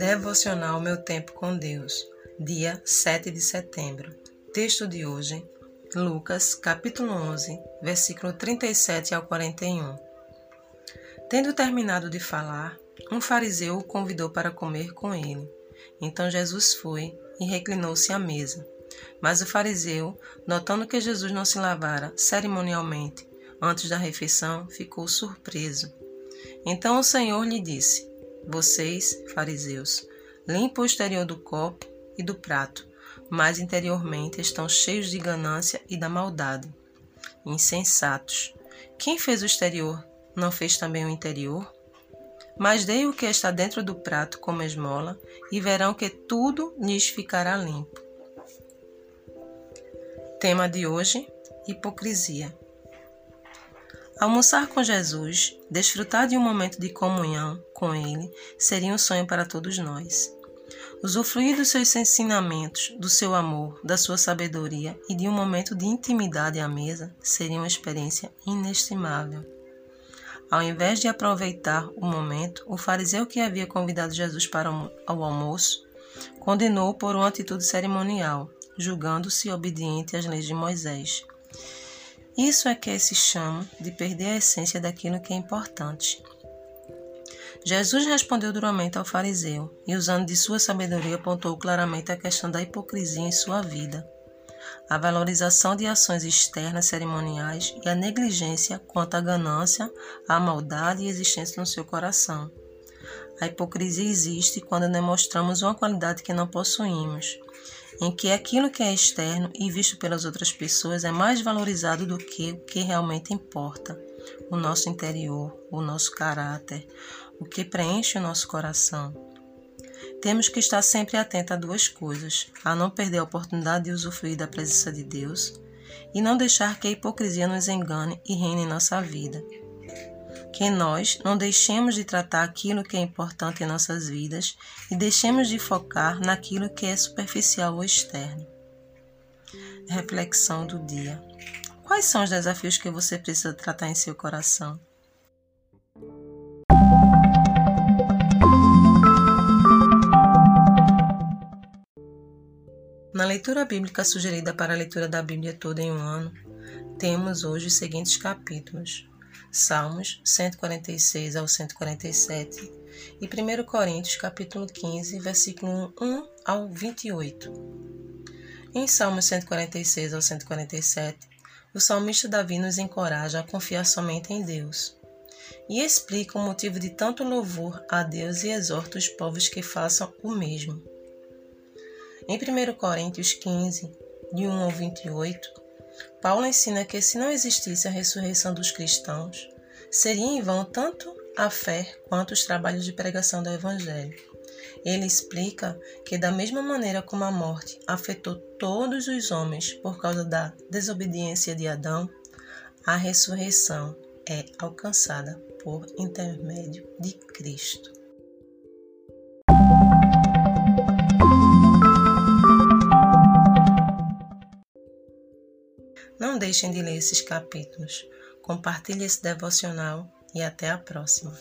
Devocional Meu Tempo com Deus, dia 7 de setembro. Texto de hoje, Lucas, capítulo 11, versículo 37 ao 41. Tendo terminado de falar, um fariseu o convidou para comer com ele. Então Jesus foi e reclinou-se à mesa. Mas o fariseu, notando que Jesus não se lavara cerimonialmente antes da refeição, ficou surpreso. Então o Senhor lhe disse: Vocês, fariseus, limpam o exterior do copo e do prato, mas interiormente estão cheios de ganância e da maldade. Insensatos! Quem fez o exterior não fez também o interior? Mas dei o que está dentro do prato como esmola, e verão que tudo lhes ficará limpo. Tema de hoje: hipocrisia. Almoçar com Jesus, desfrutar de um momento de comunhão com Ele, seria um sonho para todos nós. Usufruir dos seus ensinamentos, do seu amor, da sua sabedoria e de um momento de intimidade à mesa seria uma experiência inestimável. Ao invés de aproveitar o momento, o fariseu que havia convidado Jesus para o almoço condenou por uma atitude cerimonial, julgando-se obediente às leis de Moisés. Isso é que se chama de perder a essência daquilo que é importante. Jesus respondeu duramente ao fariseu e, usando de sua sabedoria, apontou claramente a questão da hipocrisia em sua vida, a valorização de ações externas cerimoniais e a negligência quanto à ganância, à maldade e existência no seu coração. A hipocrisia existe quando demonstramos uma qualidade que não possuímos em que aquilo que é externo e visto pelas outras pessoas é mais valorizado do que o que realmente importa, o nosso interior, o nosso caráter, o que preenche o nosso coração. Temos que estar sempre atentos a duas coisas: a não perder a oportunidade de usufruir da presença de Deus e não deixar que a hipocrisia nos engane e reine em nossa vida que nós não deixemos de tratar aquilo que é importante em nossas vidas e deixemos de focar naquilo que é superficial ou externo. Reflexão do dia. Quais são os desafios que você precisa tratar em seu coração? Na leitura bíblica sugerida para a leitura da Bíblia toda em um ano, temos hoje os seguintes capítulos: Salmos 146 ao 147 e 1 Coríntios capítulo 15, versículo 1 ao 28. Em Salmos 146 ao 147, o salmista Davi nos encoraja a confiar somente em Deus e explica o motivo de tanto louvor a Deus e exorta os povos que façam o mesmo. Em 1 Coríntios 15, de 1 ao 28, Paulo ensina que se não existisse a ressurreição dos cristãos, seria em vão tanto a fé quanto os trabalhos de pregação do Evangelho. Ele explica que, da mesma maneira como a morte afetou todos os homens por causa da desobediência de Adão, a ressurreição é alcançada por intermédio de Cristo. Deixem de ler esses capítulos. Compartilhe esse devocional e até a próxima.